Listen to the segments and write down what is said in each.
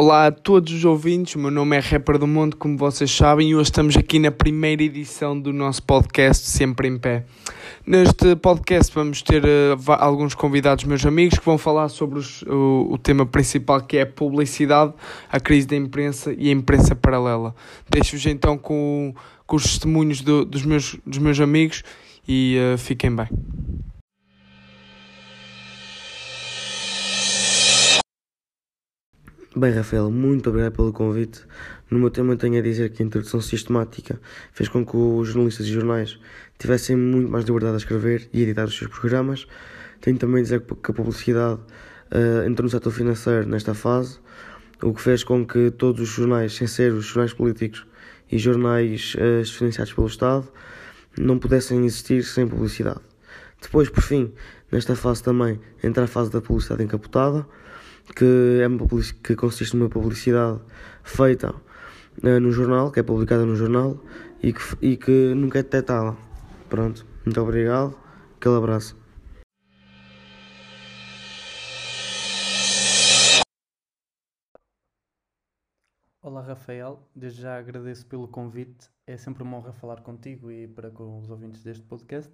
Olá a todos os ouvintes, meu nome é Rapper do Mundo, como vocês sabem, e hoje estamos aqui na primeira edição do nosso podcast Sempre em Pé. Neste podcast vamos ter uh, alguns convidados meus amigos que vão falar sobre os, o, o, tema principal que é a publicidade, a crise da imprensa e a imprensa paralela. Deixo-vos então com, com os testemunhos do, dos, meus, dos meus amigos e uh, fiquem bem. Bem, Rafael, muito obrigado pelo convite. No meu tema tenho a dizer que a introdução sistemática fez com que os jornalistas e jornais tivessem muito mais liberdade a escrever e editar os seus programas. Tenho também a dizer que a publicidade uh, entrou no setor financeiro nesta fase, o que fez com que todos os jornais, sem ser os jornais políticos e jornais uh, financiados pelo Estado, não pudessem existir sem publicidade. Depois, por fim, nesta fase também, entra a fase da publicidade encapotada, que, é uma que consiste numa publicidade feita uh, no jornal, que é publicada no jornal e que, e que nunca é detectada. Pronto, muito obrigado, aquele abraço. Olá Rafael, desde já agradeço pelo convite. É sempre uma honra falar contigo e para com os ouvintes deste podcast.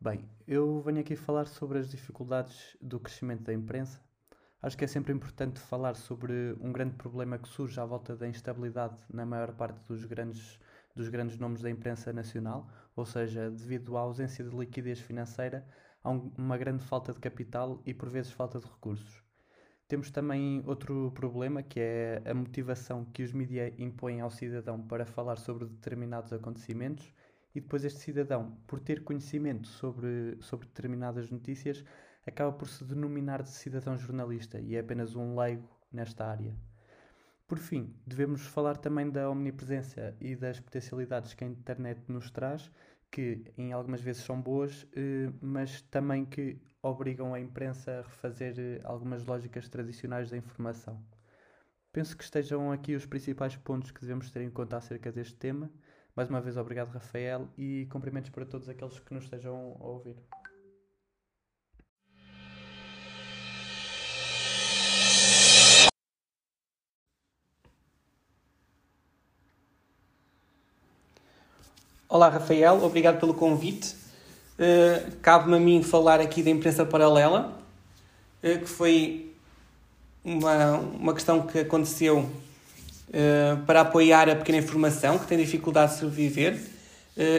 Bem, eu venho aqui falar sobre as dificuldades do crescimento da imprensa Acho que é sempre importante falar sobre um grande problema que surge à volta da instabilidade na maior parte dos grandes, dos grandes nomes da imprensa nacional, ou seja, devido à ausência de liquidez financeira, há um, uma grande falta de capital e por vezes falta de recursos. Temos também outro problema que é a motivação que os mídias impõem ao cidadão para falar sobre determinados acontecimentos e depois este cidadão, por ter conhecimento sobre, sobre determinadas notícias, acaba por se denominar de cidadão jornalista e é apenas um leigo nesta área. Por fim, devemos falar também da omnipresença e das potencialidades que a internet nos traz, que em algumas vezes são boas, eh, mas também que obrigam a imprensa a refazer eh, algumas lógicas tradicionais da informação. Penso que estejam aqui os principais pontos que devemos ter em conta acerca deste tema. Mais uma vez, obrigado, Rafael, e cumprimentos para todos aqueles que nos estejam a ouvir. Olá, Rafael, obrigado pelo convite. Uh, Cabe-me a mim falar aqui da imprensa paralela, uh, que foi uma, uma questão que aconteceu uh, para apoiar a pequena informação, que tem dificuldade de sobreviver.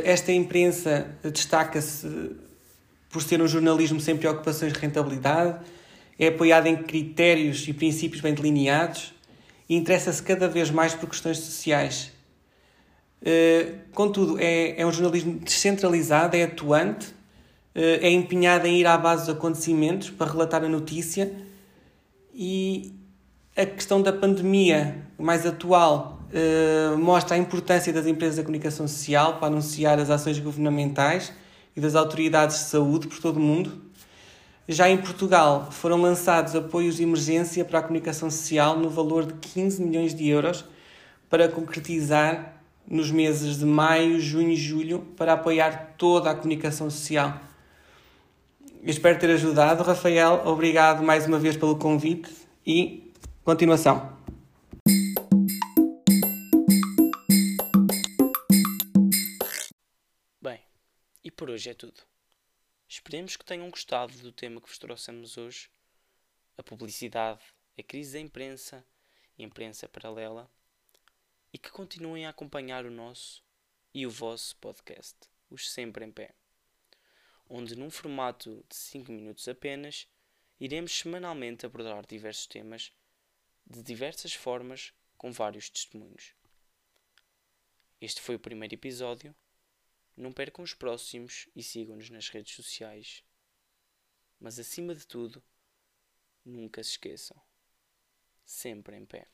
esta imprensa destaca-se por ser um jornalismo sem preocupações de rentabilidade, é apoiada em critérios e princípios bem delineados e interessa-se cada vez mais por questões sociais contudo, é, é um jornalismo descentralizado, é atuante, uh, é empenhado em ir à base dos acontecimentos para relatar a notícia e a questão da pandemia mais atual uh, mostra a importância das empresas da comunicação social para anunciar as ações governamentais e das autoridades de saúde por todo o mundo. Já em Portugal foram lançados apoios de emergência para a comunicação social no valor de 15 milhões de euros para concretizar nos meses de maio, junho e julho para apoiar toda a comunicação social. Espero ter ajudado. Rafael, obrigado mais uma vez pelo convite e continuação. Bem, e por hoje é tudo. Esperemos que tenham gostado do tema que vos trouxemos hoje: a publicidade, a crise da imprensa e a imprensa paralela e que continuem a acompanhar o nosso e o vosso podcast, Os Sempre em Pé, onde, num formato de 5 minutos apenas, iremos semanalmente abordar diversos temas de diversas formas com vários testemunhos. Este foi o primeiro episódio. Não percam os próximos e sigam-nos nas redes sociais. Mas acima de tudo, nunca se esqueçam. Sempre em pé.